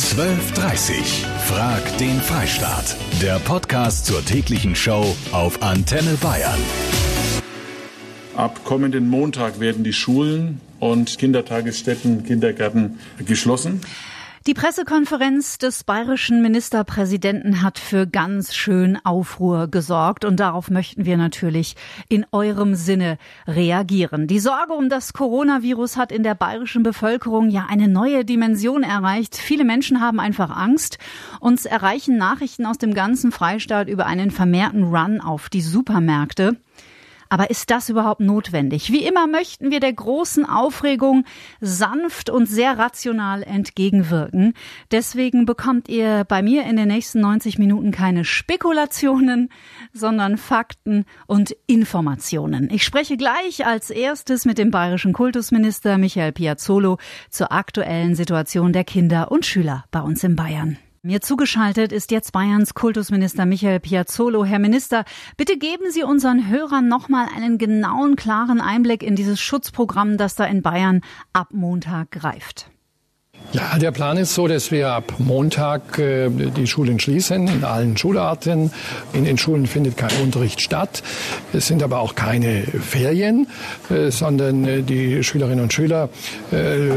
12.30 Frag den Freistaat. Der Podcast zur täglichen Show auf Antenne Bayern. Ab kommenden Montag werden die Schulen und Kindertagesstätten, Kindergärten geschlossen. Die Pressekonferenz des bayerischen Ministerpräsidenten hat für ganz schön Aufruhr gesorgt und darauf möchten wir natürlich in eurem Sinne reagieren. Die Sorge um das Coronavirus hat in der bayerischen Bevölkerung ja eine neue Dimension erreicht. Viele Menschen haben einfach Angst. Uns erreichen Nachrichten aus dem ganzen Freistaat über einen vermehrten Run auf die Supermärkte. Aber ist das überhaupt notwendig? Wie immer möchten wir der großen Aufregung sanft und sehr rational entgegenwirken. Deswegen bekommt ihr bei mir in den nächsten 90 Minuten keine Spekulationen, sondern Fakten und Informationen. Ich spreche gleich als erstes mit dem bayerischen Kultusminister Michael Piazzolo zur aktuellen Situation der Kinder und Schüler bei uns in Bayern. Mir zugeschaltet ist jetzt Bayerns Kultusminister Michael Piazzolo. Herr Minister, bitte geben Sie unseren Hörern nochmal einen genauen, klaren Einblick in dieses Schutzprogramm, das da in Bayern ab Montag greift. Ja, der Plan ist so, dass wir ab Montag äh, die Schulen schließen in allen Schularten. In den Schulen findet kein Unterricht statt. Es sind aber auch keine Ferien, äh, sondern äh, die Schülerinnen und Schüler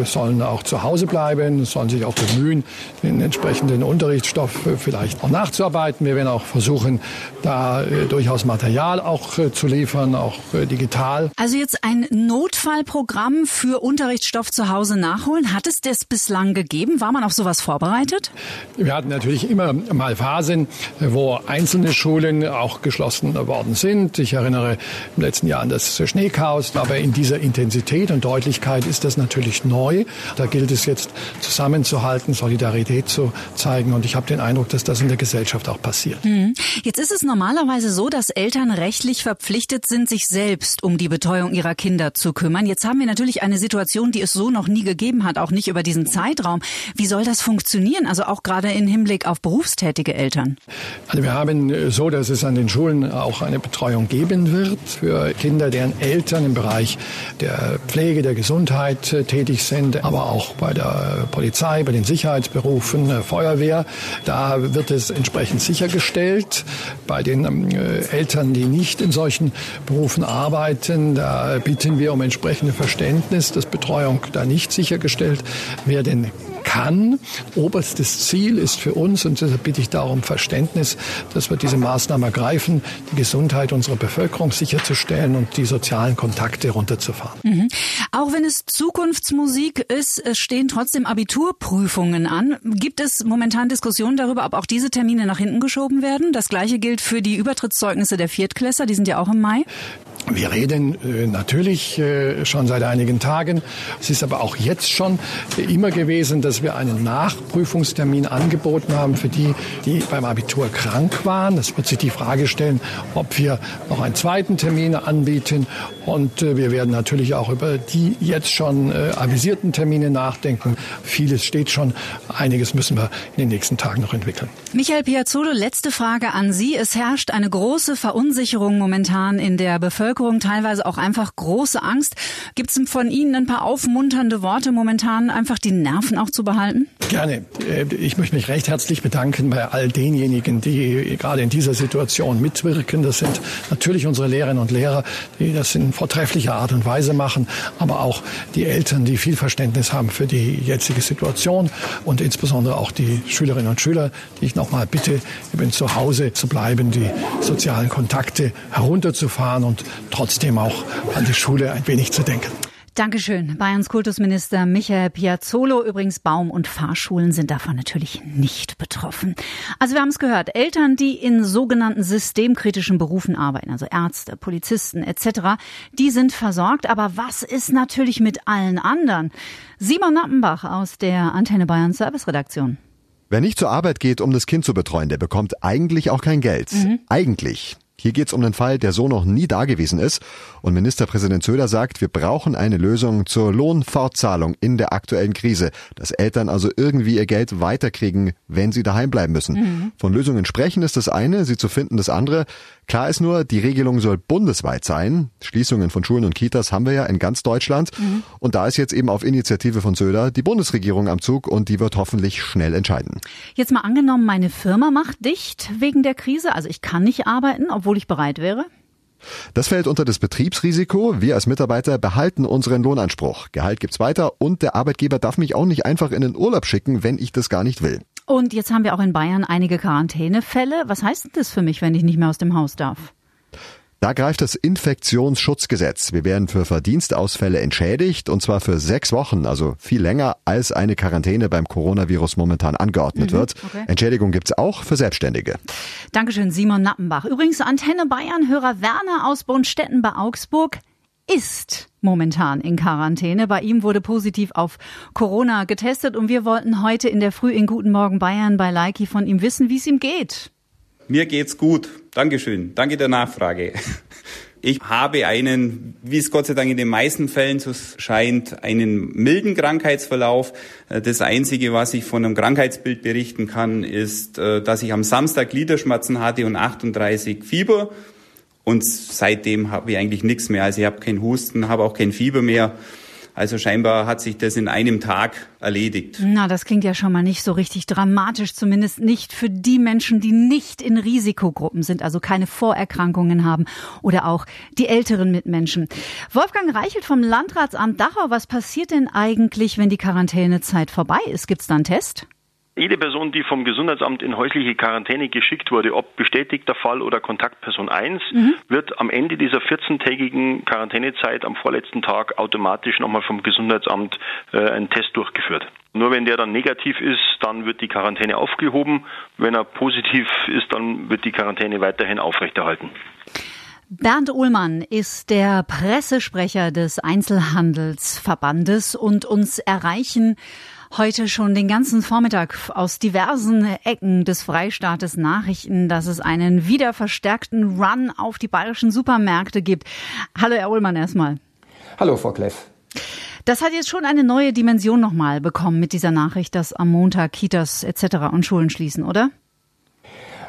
sollen auch zu Hause bleiben, sollen sich auch bemühen, den entsprechenden Unterrichtsstoff vielleicht auch nachzuarbeiten. Wir werden auch versuchen, da durchaus Material auch zu liefern, auch digital. Also jetzt ein Notfallprogramm für Unterrichtsstoff zu Hause nachholen. Hat es das bislang bislang gegeben? War man auf sowas vorbereitet? Wir hatten natürlich immer mal Phasen, wo einzelne Schulen auch geschlossen worden sind. Ich erinnere im letzten Jahr an das Schneechaos. Aber in dieser Intensität und Deutlichkeit ist das natürlich neu. Da gilt es jetzt zusammenzuhalten, Solidarität zu zeigen. Und ich habe den Eindruck, dass das in der Gesellschaft auch passiert. Mhm. Jetzt ist es normalerweise so, dass Eltern rechtlich verpflichtet sind, sich selbst um die Betreuung ihrer Kinder zu kümmern. Jetzt haben wir natürlich eine Situation, die es so noch nie gegeben hat, auch nicht über diesen Zeitraum. Zeitraum. Wie soll das funktionieren? Also auch gerade im Hinblick auf berufstätige Eltern. Also wir haben äh, so, dass es an den Schulen auch eine Betreuung geben wird für Kinder, deren Eltern im Bereich der Pflege, der Gesundheit äh, tätig sind, aber auch bei der Polizei, bei den Sicherheitsberufen, äh, Feuerwehr. Da wird es entsprechend sichergestellt. Bei den ähm, Eltern, die nicht in solchen Berufen arbeiten, da bitten wir um entsprechende Verständnis, dass Betreuung da nicht sichergestellt werden kann. Oberstes Ziel ist für uns, und deshalb bitte ich darum Verständnis, dass wir diese Maßnahmen ergreifen, die Gesundheit unserer Bevölkerung sicherzustellen und die sozialen Kontakte runterzufahren. Mhm. Auch wenn es Zukunftsmusik ist, stehen trotzdem Abiturprüfungen an. Gibt es momentan Diskussionen darüber, ob auch diese Termine nach hinten geschoben werden? Das gleiche gilt für die Übertrittszeugnisse der Viertklässer, die sind ja auch im Mai. Wir reden äh, natürlich äh, schon seit einigen Tagen. Es ist aber auch jetzt schon immer gewesen, dass wir einen Nachprüfungstermin angeboten haben für die, die beim Abitur krank waren. Das wird sich die Frage stellen, ob wir noch einen zweiten Termin anbieten. Und äh, wir werden natürlich auch über die jetzt schon äh, avisierten Termine nachdenken. Vieles steht schon. Einiges müssen wir in den nächsten Tagen noch entwickeln. Michael Piazzolo, letzte Frage an Sie. Es herrscht eine große Verunsicherung momentan in der. Bevölkerung teilweise auch einfach große Angst. Gibt es von Ihnen ein paar aufmunternde Worte momentan, einfach die Nerven auch zu behalten? Gerne. Äh, ich möchte mich recht herzlich bedanken bei all denjenigen, die gerade in dieser Situation mitwirken. Das sind natürlich unsere Lehrerinnen und Lehrer, die das in vortrefflicher Art und Weise machen, aber auch die Eltern, die viel Verständnis haben für die jetzige Situation und insbesondere auch die Schülerinnen und Schüler, die ich nochmal bitte, eben zu Hause zu bleiben, die sozialen Kontakte herunterzufahren und trotzdem auch an die Schule ein wenig zu denken. Dankeschön. Bayerns Kultusminister Michael Piazzolo. Übrigens, Baum- und Fahrschulen sind davon natürlich nicht betroffen. Also wir haben es gehört. Eltern, die in sogenannten systemkritischen Berufen arbeiten, also Ärzte, Polizisten etc., die sind versorgt. Aber was ist natürlich mit allen anderen? Simon Nappenbach aus der Antenne Bayern Service Redaktion. Wer nicht zur Arbeit geht, um das Kind zu betreuen, der bekommt eigentlich auch kein Geld. Mhm. Eigentlich. Hier geht es um einen Fall, der so noch nie dagewesen ist. Und Ministerpräsident Söder sagt, wir brauchen eine Lösung zur Lohnfortzahlung in der aktuellen Krise, dass Eltern also irgendwie ihr Geld weiterkriegen, wenn sie daheim bleiben müssen. Mhm. Von Lösungen sprechen ist das eine, sie zu finden das andere. Klar ist nur, die Regelung soll bundesweit sein. Schließungen von Schulen und Kitas haben wir ja in ganz Deutschland. Mhm. Und da ist jetzt eben auf Initiative von Söder die Bundesregierung am Zug und die wird hoffentlich schnell entscheiden. Jetzt mal angenommen, meine Firma macht dicht wegen der Krise. Also ich kann nicht arbeiten, obwohl ich bereit wäre. Das fällt unter das Betriebsrisiko. Wir als Mitarbeiter behalten unseren Lohnanspruch. Gehalt gibt's weiter und der Arbeitgeber darf mich auch nicht einfach in den Urlaub schicken, wenn ich das gar nicht will. Und jetzt haben wir auch in Bayern einige Quarantänefälle. Was heißt denn das für mich, wenn ich nicht mehr aus dem Haus darf? Da greift das Infektionsschutzgesetz. Wir werden für Verdienstausfälle entschädigt und zwar für sechs Wochen, also viel länger als eine Quarantäne beim Coronavirus momentan angeordnet mhm, wird. Okay. Entschädigung gibt's auch für Selbstständige. Dankeschön, Simon Nappenbach. Übrigens Antenne Bayern, Hörer Werner aus Bonstetten bei Augsburg ist momentan in Quarantäne. Bei ihm wurde positiv auf Corona getestet und wir wollten heute in der Früh in Guten Morgen Bayern bei Leiki von ihm wissen, wie es ihm geht. Mir geht's gut. Dankeschön. Danke der Nachfrage. Ich habe einen, wie es Gott sei Dank in den meisten Fällen so scheint, einen milden Krankheitsverlauf. Das Einzige, was ich von einem Krankheitsbild berichten kann, ist, äh, dass ich am Samstag Gliederschmerzen hatte und 38 Fieber. Und seitdem habe ich eigentlich nichts mehr. Also ich habe keinen Husten, habe auch kein Fieber mehr. Also scheinbar hat sich das in einem Tag erledigt. Na, das klingt ja schon mal nicht so richtig dramatisch, zumindest nicht für die Menschen, die nicht in Risikogruppen sind, also keine Vorerkrankungen haben oder auch die älteren Mitmenschen. Wolfgang Reichelt vom Landratsamt Dachau, was passiert denn eigentlich, wenn die Quarantänezeit vorbei ist? Gibt's da einen Test? Jede Person, die vom Gesundheitsamt in häusliche Quarantäne geschickt wurde, ob bestätigter Fall oder Kontaktperson 1, mhm. wird am Ende dieser 14-tägigen Quarantänezeit am vorletzten Tag automatisch nochmal vom Gesundheitsamt äh, ein Test durchgeführt. Nur wenn der dann negativ ist, dann wird die Quarantäne aufgehoben. Wenn er positiv ist, dann wird die Quarantäne weiterhin aufrechterhalten. Bernd Uhlmann ist der Pressesprecher des Einzelhandelsverbandes und uns erreichen heute schon den ganzen Vormittag aus diversen Ecken des Freistaates Nachrichten, dass es einen wieder verstärkten Run auf die bayerischen Supermärkte gibt. Hallo, Herr Ullmann, erstmal. Hallo, Frau Kleff. Das hat jetzt schon eine neue Dimension nochmal bekommen mit dieser Nachricht, dass am Montag Kitas etc. und Schulen schließen, oder?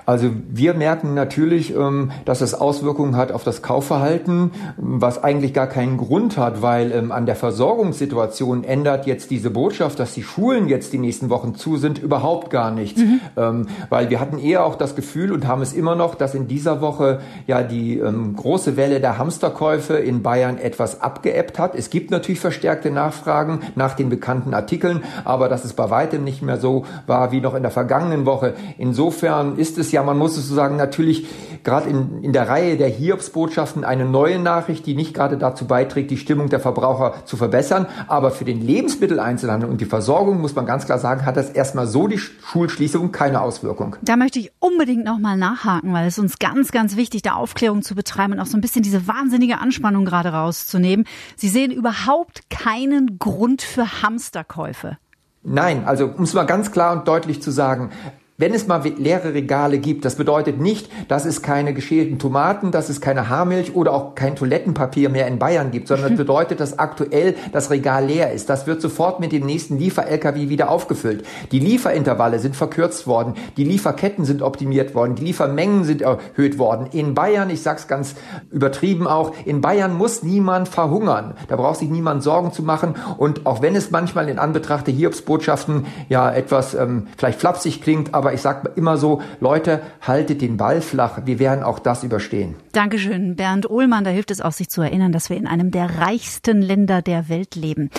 Also wir merken natürlich, ähm, dass es Auswirkungen hat auf das Kaufverhalten, was eigentlich gar keinen Grund hat, weil ähm, an der Versorgungssituation ändert jetzt diese Botschaft, dass die Schulen jetzt die nächsten Wochen zu sind, überhaupt gar nichts. Mhm. Ähm, weil wir hatten eher auch das Gefühl und haben es immer noch, dass in dieser Woche ja die große Welle der Hamsterkäufe in Bayern etwas abgeebbt hat. Es gibt natürlich verstärkte Nachfragen nach den bekannten Artikeln, aber dass es bei weitem nicht mehr so war wie noch in der vergangenen Woche. Insofern ist es ja, man muss es so sagen, natürlich gerade in, in der Reihe der Hiobsbotschaften eine neue Nachricht, die nicht gerade dazu beiträgt, die Stimmung der Verbraucher zu verbessern. Aber für den Lebensmitteleinzelhandel und die Versorgung muss man ganz klar sagen, hat das erstmal so die Schulschließung keine Auswirkung. Da möchte ich unbedingt nochmal nachhaken, weil es uns ganz, ganz wichtig, da Aufklärung zu betreiben und auch so ein bisschen diese wahnsinnige Anspannung gerade rauszunehmen. Sie sehen überhaupt keinen Grund für Hamsterkäufe. Nein, also um es mal ganz klar und deutlich zu sagen, wenn es mal leere Regale gibt, das bedeutet nicht, dass es keine geschälten Tomaten, dass es keine Haarmilch oder auch kein Toilettenpapier mehr in Bayern gibt, sondern das bedeutet, dass aktuell das Regal leer ist. Das wird sofort mit dem nächsten Liefer-LKW wieder aufgefüllt. Die Lieferintervalle sind verkürzt worden, die Lieferketten sind optimiert worden, die Liefermengen sind erhöht worden. In Bayern, ich sag's ganz übertrieben auch, in Bayern muss niemand verhungern. Da braucht sich niemand Sorgen zu machen. Und auch wenn es manchmal in Anbetracht der Hiobsbotschaften ja etwas ähm, vielleicht flapsig klingt, aber aber ich sage immer so, Leute, haltet den Ball flach. Wir werden auch das überstehen. Dankeschön, Bernd Ohlmann. Da hilft es auch, sich zu erinnern, dass wir in einem der reichsten Länder der Welt leben.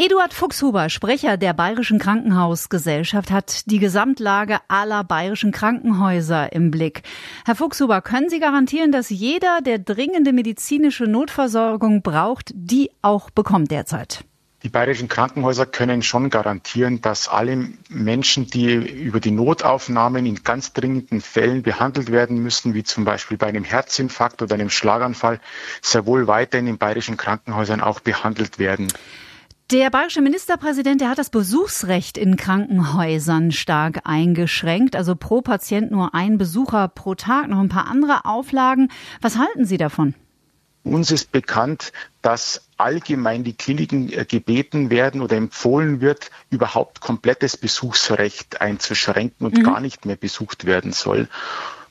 Eduard Fuchshuber, Sprecher der Bayerischen Krankenhausgesellschaft, hat die Gesamtlage aller bayerischen Krankenhäuser im Blick. Herr Fuchshuber, können Sie garantieren, dass jeder, der dringende medizinische Notversorgung braucht, die auch bekommt derzeit? Die bayerischen Krankenhäuser können schon garantieren, dass alle Menschen, die über die Notaufnahmen in ganz dringenden Fällen behandelt werden müssen, wie zum Beispiel bei einem Herzinfarkt oder einem Schlaganfall, sehr wohl weiterhin in bayerischen Krankenhäusern auch behandelt werden. Der bayerische Ministerpräsident, der hat das Besuchsrecht in Krankenhäusern stark eingeschränkt. Also pro Patient nur ein Besucher pro Tag, noch ein paar andere Auflagen. Was halten Sie davon? Uns ist bekannt, dass allgemein die Kliniken äh, gebeten werden oder empfohlen wird, überhaupt komplettes Besuchsrecht einzuschränken und mhm. gar nicht mehr besucht werden soll.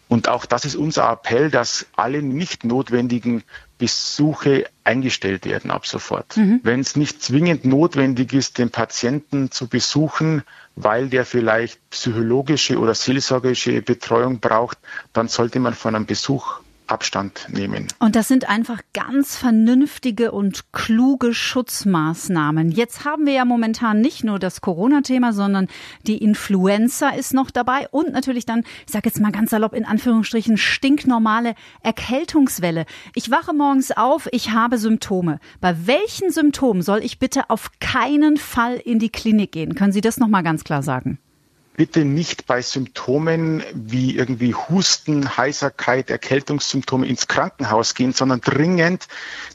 Und auch das ist unser Appell, dass alle nicht notwendigen Besuche eingestellt werden ab sofort. Mhm. Wenn es nicht zwingend notwendig ist, den Patienten zu besuchen, weil der vielleicht psychologische oder seelsorgerische Betreuung braucht, dann sollte man von einem Besuch Abstand nehmen. Und das sind einfach ganz vernünftige und kluge Schutzmaßnahmen. Jetzt haben wir ja momentan nicht nur das Corona-Thema, sondern die Influenza ist noch dabei und natürlich dann, ich sage jetzt mal ganz salopp in Anführungsstrichen, stinknormale Erkältungswelle. Ich wache morgens auf, ich habe Symptome. Bei welchen Symptomen soll ich bitte auf keinen Fall in die Klinik gehen? Können Sie das noch mal ganz klar sagen? Bitte nicht bei Symptomen wie irgendwie Husten, Heiserkeit, Erkältungssymptome ins Krankenhaus gehen, sondern dringend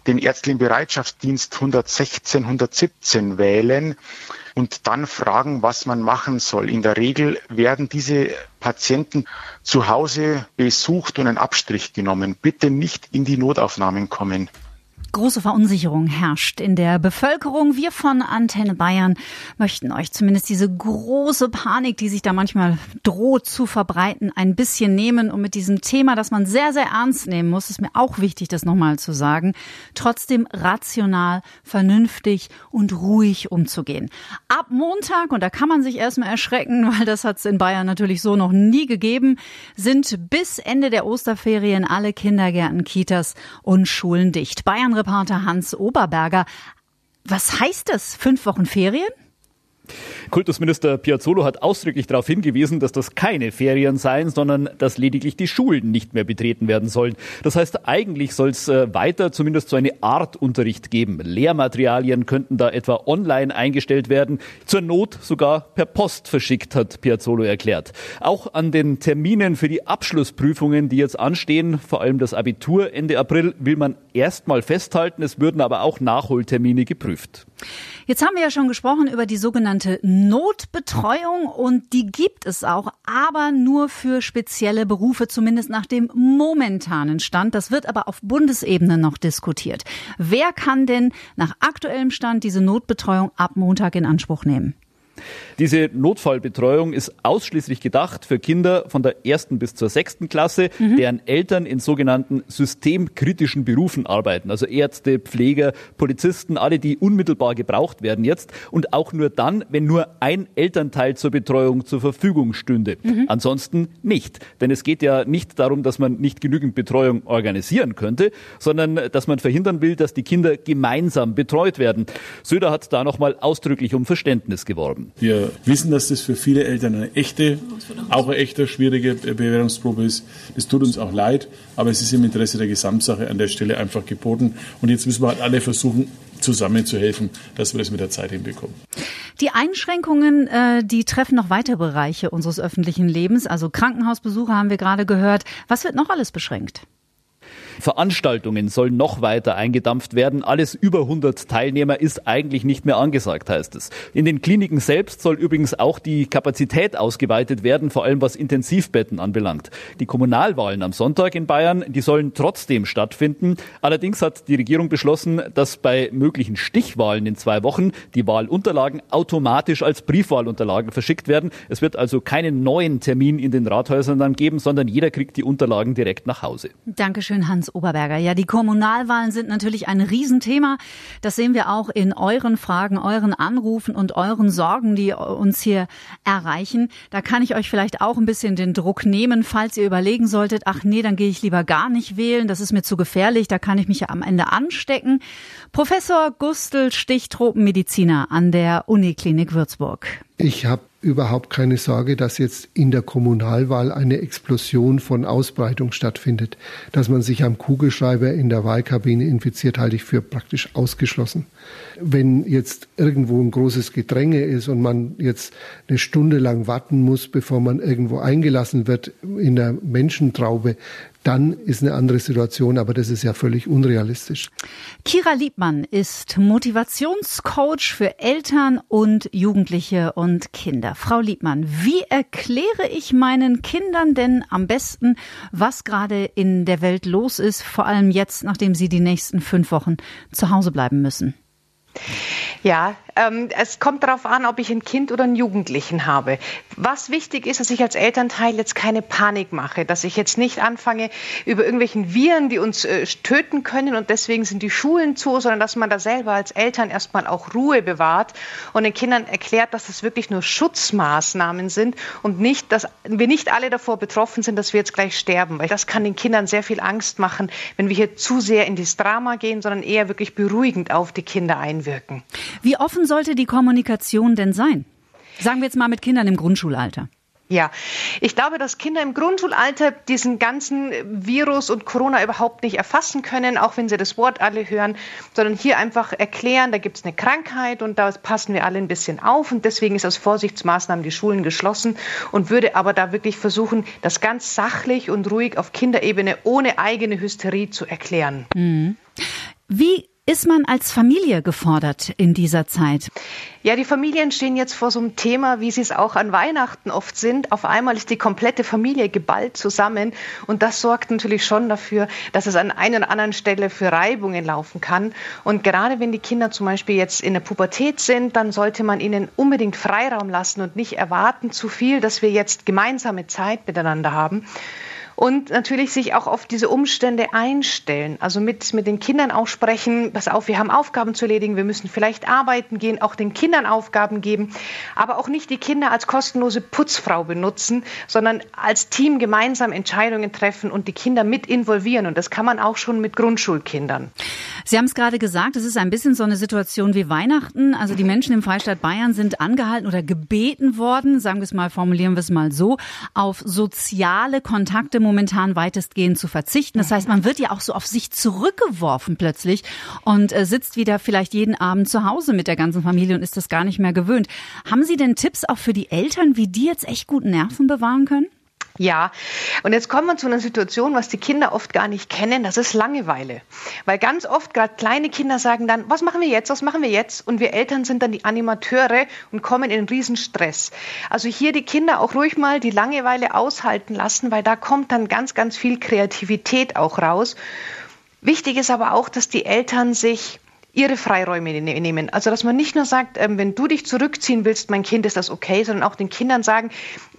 den ärztlichen Bereitschaftsdienst 116, 117 wählen und dann fragen, was man machen soll. In der Regel werden diese Patienten zu Hause besucht und ein Abstrich genommen. Bitte nicht in die Notaufnahmen kommen. Große Verunsicherung herrscht in der Bevölkerung. Wir von Antenne Bayern möchten euch zumindest diese große Panik, die sich da manchmal droht zu verbreiten, ein bisschen nehmen und mit diesem Thema, das man sehr, sehr ernst nehmen muss, ist mir auch wichtig, das nochmal zu sagen, trotzdem rational, vernünftig und ruhig umzugehen. Ab Montag, und da kann man sich erstmal erschrecken, weil das hat es in Bayern natürlich so noch nie gegeben, sind bis Ende der Osterferien alle Kindergärten, Kitas und Schulen dicht. Bayern Reporter Hans Oberberger. Was heißt das? Fünf Wochen Ferien? Kultusminister Piazzolo hat ausdrücklich darauf hingewiesen, dass das keine Ferien seien, sondern dass lediglich die Schulen nicht mehr betreten werden sollen. Das heißt, eigentlich soll es äh, weiter zumindest so eine Art Unterricht geben. Lehrmaterialien könnten da etwa online eingestellt werden, zur Not sogar per Post verschickt, hat Piazzolo erklärt. Auch an den Terminen für die Abschlussprüfungen, die jetzt anstehen, vor allem das Abitur Ende April, will man erstmal festhalten. Es würden aber auch Nachholtermine geprüft. Jetzt haben wir ja schon gesprochen über die sogenannte Notbetreuung und die gibt es auch, aber nur für spezielle Berufe, zumindest nach dem momentanen Stand. Das wird aber auf Bundesebene noch diskutiert. Wer kann denn nach aktuellem Stand diese Notbetreuung ab Montag in Anspruch nehmen? Diese Notfallbetreuung ist ausschließlich gedacht für Kinder von der ersten bis zur sechsten Klasse, mhm. deren Eltern in sogenannten systemkritischen Berufen arbeiten. Also Ärzte, Pfleger, Polizisten, alle, die unmittelbar gebraucht werden jetzt. Und auch nur dann, wenn nur ein Elternteil zur Betreuung zur Verfügung stünde. Mhm. Ansonsten nicht. Denn es geht ja nicht darum, dass man nicht genügend Betreuung organisieren könnte, sondern dass man verhindern will, dass die Kinder gemeinsam betreut werden. Söder hat da nochmal ausdrücklich um Verständnis geworben. Wir wissen, dass das für viele Eltern eine echte, auch eine echte schwierige Bewährungsprobe ist. Das tut uns auch leid, aber es ist im Interesse der Gesamtsache an der Stelle einfach geboten. Und jetzt müssen wir halt alle versuchen, zusammenzuhelfen, dass wir das mit der Zeit hinbekommen. Die Einschränkungen, äh, die treffen noch weitere Bereiche unseres öffentlichen Lebens. Also Krankenhausbesuche haben wir gerade gehört. Was wird noch alles beschränkt? Veranstaltungen sollen noch weiter eingedampft werden. Alles über 100 Teilnehmer ist eigentlich nicht mehr angesagt, heißt es. In den Kliniken selbst soll übrigens auch die Kapazität ausgeweitet werden, vor allem was Intensivbetten anbelangt. Die Kommunalwahlen am Sonntag in Bayern, die sollen trotzdem stattfinden. Allerdings hat die Regierung beschlossen, dass bei möglichen Stichwahlen in zwei Wochen die Wahlunterlagen automatisch als Briefwahlunterlagen verschickt werden. Es wird also keinen neuen Termin in den Rathäusern dann geben, sondern jeder kriegt die Unterlagen direkt nach Hause. Dankeschön, Hans. Hans Oberberger. Ja, die Kommunalwahlen sind natürlich ein Riesenthema. Das sehen wir auch in euren Fragen, euren Anrufen und euren Sorgen, die uns hier erreichen. Da kann ich euch vielleicht auch ein bisschen den Druck nehmen, falls ihr überlegen solltet, ach nee, dann gehe ich lieber gar nicht wählen, das ist mir zu gefährlich, da kann ich mich ja am Ende anstecken. Professor Gustl Stich, Tropenmediziner an der Uniklinik Würzburg. Ich habe überhaupt keine Sorge, dass jetzt in der Kommunalwahl eine Explosion von Ausbreitung stattfindet. Dass man sich am Kugelschreiber in der Wahlkabine infiziert, halte ich für praktisch ausgeschlossen. Wenn jetzt irgendwo ein großes Gedränge ist und man jetzt eine Stunde lang warten muss, bevor man irgendwo eingelassen wird in der Menschentraube, dann ist eine andere Situation, aber das ist ja völlig unrealistisch. Kira Liebmann ist Motivationscoach für Eltern und Jugendliche und Kinder. Frau Liebmann, wie erkläre ich meinen Kindern denn am besten, was gerade in der Welt los ist, vor allem jetzt, nachdem sie die nächsten fünf Wochen zu Hause bleiben müssen? Ja, Ähm, es kommt darauf an, ob ich ein Kind oder einen Jugendlichen habe. Was wichtig ist, dass ich als Elternteil jetzt keine Panik mache, dass ich jetzt nicht anfange über irgendwelchen Viren, die uns äh, töten können und deswegen sind die Schulen zu, sondern dass man da selber als Eltern erstmal auch Ruhe bewahrt und den Kindern erklärt, dass das wirklich nur Schutzmaßnahmen sind und nicht, dass wir nicht alle davor betroffen sind, dass wir jetzt gleich sterben, weil das kann den Kindern sehr viel Angst machen, wenn wir hier zu sehr in das Drama gehen, sondern eher wirklich beruhigend auf die Kinder einwirken. Wie offen sollte die Kommunikation denn sein? Sagen wir jetzt mal mit Kindern im Grundschulalter. Ja, ich glaube, dass Kinder im Grundschulalter diesen ganzen Virus und Corona überhaupt nicht erfassen können, auch wenn sie das Wort alle hören, sondern hier einfach erklären, da gibt es eine Krankheit und da passen wir alle ein bisschen auf und deswegen ist aus Vorsichtsmaßnahmen die Schulen geschlossen und würde aber da wirklich versuchen, das ganz sachlich und ruhig auf Kinderebene ohne eigene Hysterie zu erklären. Mhm. Wie ist man als Familie gefordert in dieser Zeit? Ja, die Familien stehen jetzt vor so einem Thema, wie sie es auch an Weihnachten oft sind. Auf einmal ist die komplette Familie geballt zusammen und das sorgt natürlich schon dafür, dass es an einer oder anderen Stelle für Reibungen laufen kann. Und gerade wenn die Kinder zum Beispiel jetzt in der Pubertät sind, dann sollte man ihnen unbedingt Freiraum lassen und nicht erwarten zu viel, dass wir jetzt gemeinsame Zeit miteinander haben und natürlich sich auch auf diese Umstände einstellen. Also mit, mit den Kindern auch sprechen, pass auf, wir haben Aufgaben zu erledigen, wir müssen vielleicht arbeiten gehen, auch den Kindern Aufgaben geben, aber auch nicht die Kinder als kostenlose Putzfrau benutzen, sondern als Team gemeinsam Entscheidungen treffen und die Kinder mit involvieren. Und das kann man auch schon mit Grundschulkindern. Sie haben es gerade gesagt, es ist ein bisschen so eine Situation wie Weihnachten. Also die Menschen im Freistaat Bayern sind angehalten oder gebeten worden, sagen wir es mal, formulieren wir es mal so, auf soziale Kontakte momentan weitestgehend zu verzichten. Das heißt, man wird ja auch so auf sich zurückgeworfen plötzlich und äh, sitzt wieder vielleicht jeden Abend zu Hause mit der ganzen Familie und ist das gar nicht mehr gewöhnt. Haben Sie denn Tipps auch für die Eltern, wie die jetzt echt gut Nerven bewahren können? Ja, und jetzt kommen wir zu einer Situation, was die Kinder oft gar nicht kennen, das ist Langeweile. Weil ganz oft gerade kleine Kinder sagen dann, was machen wir jetzt, was machen wir jetzt? Und wir Eltern sind dann die Animateure und kommen in einen Riesenstress. Also hier die Kinder auch ruhig mal die Langeweile aushalten lassen, weil da kommt dann ganz, ganz viel Kreativität auch raus. Wichtig ist aber auch, dass die Eltern sich ihre Freiräume ne-, nehmen. Also dass man nicht nur sagt, ähm, wenn du dich zurückziehen willst, mein Kind, ist das okay, sondern auch den Kindern sagen,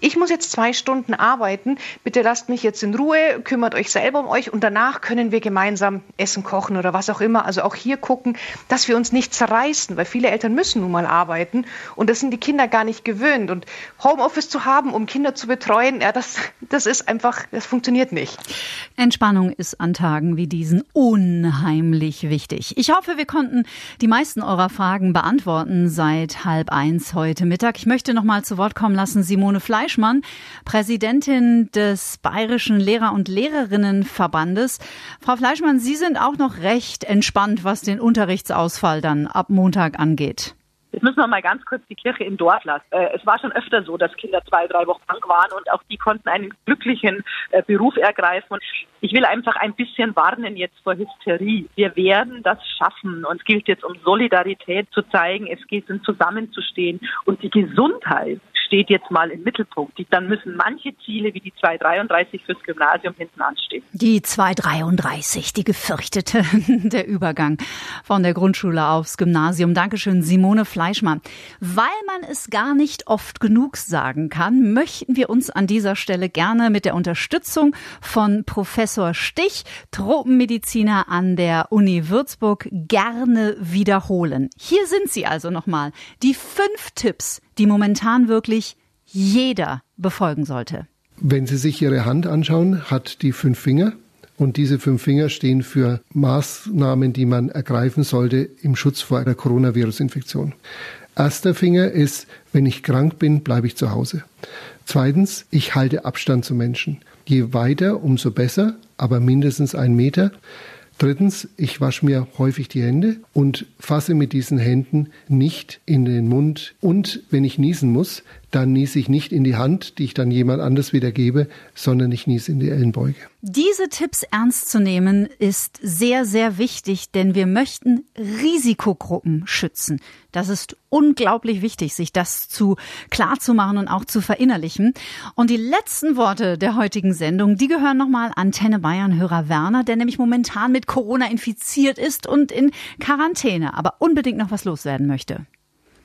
ich muss jetzt zwei Stunden arbeiten, bitte lasst mich jetzt in Ruhe, kümmert euch selber um euch und danach können wir gemeinsam essen, kochen oder was auch immer. Also auch hier gucken, dass wir uns nicht zerreißen, weil viele Eltern müssen nun mal arbeiten und das sind die Kinder gar nicht gewöhnt. Und Homeoffice zu haben, um Kinder zu betreuen, ja, das, das ist einfach, das funktioniert nicht. Entspannung ist an Tagen wie diesen unheimlich wichtig. Ich hoffe, wir konnten die meisten eurer Fragen beantworten seit halb eins heute Mittag. Ich möchte noch mal zu Wort kommen lassen Simone Fleischmann, Präsidentin des Bayerischen Lehrer- und Lehrerinnenverbandes. Frau Fleischmann, Sie sind auch noch recht entspannt, was den Unterrichtsausfall dann ab Montag angeht. Jetzt müssen wir mal ganz kurz die Kirche im Dorf lassen. Äh, es war schon öfter so, dass Kinder zwei, drei Wochen krank waren und auch die konnten einen glücklichen äh, Beruf ergreifen. Ich will einfach ein bisschen warnen jetzt vor Hysterie. Wir werden das schaffen und es gilt jetzt um Solidarität zu zeigen. Es geht um zusammenzustehen und die Gesundheit steht jetzt mal im Mittelpunkt. Dann müssen manche Ziele wie die 233 fürs Gymnasium hinten anstehen. Die 233, die gefürchtete, der Übergang von der Grundschule aufs Gymnasium. Dankeschön, Simone Fleischmann. Weil man es gar nicht oft genug sagen kann, möchten wir uns an dieser Stelle gerne mit der Unterstützung von Professor Stich, Tropenmediziner an der Uni Würzburg, gerne wiederholen. Hier sind sie also nochmal. Die fünf Tipps, die momentan wirklich jeder befolgen sollte. Wenn Sie sich Ihre Hand anschauen, hat die fünf Finger. Und diese fünf Finger stehen für Maßnahmen, die man ergreifen sollte im Schutz vor einer Coronavirus-Infektion. Erster Finger ist, wenn ich krank bin, bleibe ich zu Hause. Zweitens, ich halte Abstand zu Menschen. Je weiter, umso besser, aber mindestens ein Meter. Drittens, ich wasche mir häufig die Hände und fasse mit diesen Händen nicht in den Mund. Und wenn ich niesen muss, dann niese ich nicht in die Hand, die ich dann jemand anders wieder gebe, sondern ich niese in die Ellenbeuge. Diese Tipps ernst zu nehmen ist sehr, sehr wichtig, denn wir möchten Risikogruppen schützen. Das ist unglaublich wichtig, sich das zu klar zu machen und auch zu verinnerlichen. Und die letzten Worte der heutigen Sendung, die gehören nochmal Antenne Bayern Hörer Werner, der nämlich momentan mit Corona infiziert ist und in Quarantäne, aber unbedingt noch was loswerden möchte.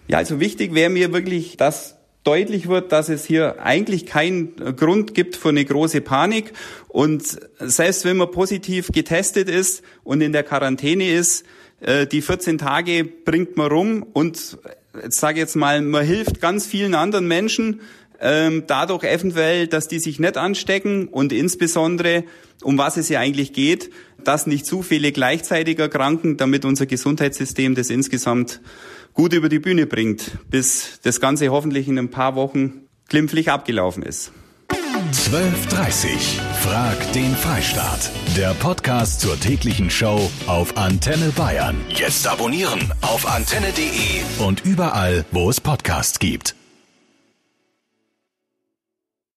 Ja, also wichtig wäre mir wirklich, dass deutlich wird, dass es hier eigentlich keinen Grund gibt für eine große Panik. Und selbst wenn man positiv getestet ist und in der Quarantäne ist, äh, die 14 Tage bringt man rum und jetzt sage jetzt mal, man hilft ganz vielen anderen Menschen ähm, dadurch eventuell, dass die sich nicht anstecken und insbesondere, um was es ja eigentlich geht, dass nicht zu viele gleichzeitig erkranken, damit unser Gesundheitssystem das insgesamt gut über die Bühne bringt, bis das Ganze hoffentlich in ein paar Wochen glimpflich abgelaufen ist. 12.30 Frag den Freistaat. Der Podcast zur täglichen Show auf Antenne Bayern. Jetzt abonnieren auf antenne.de und überall, wo es Podcasts gibt.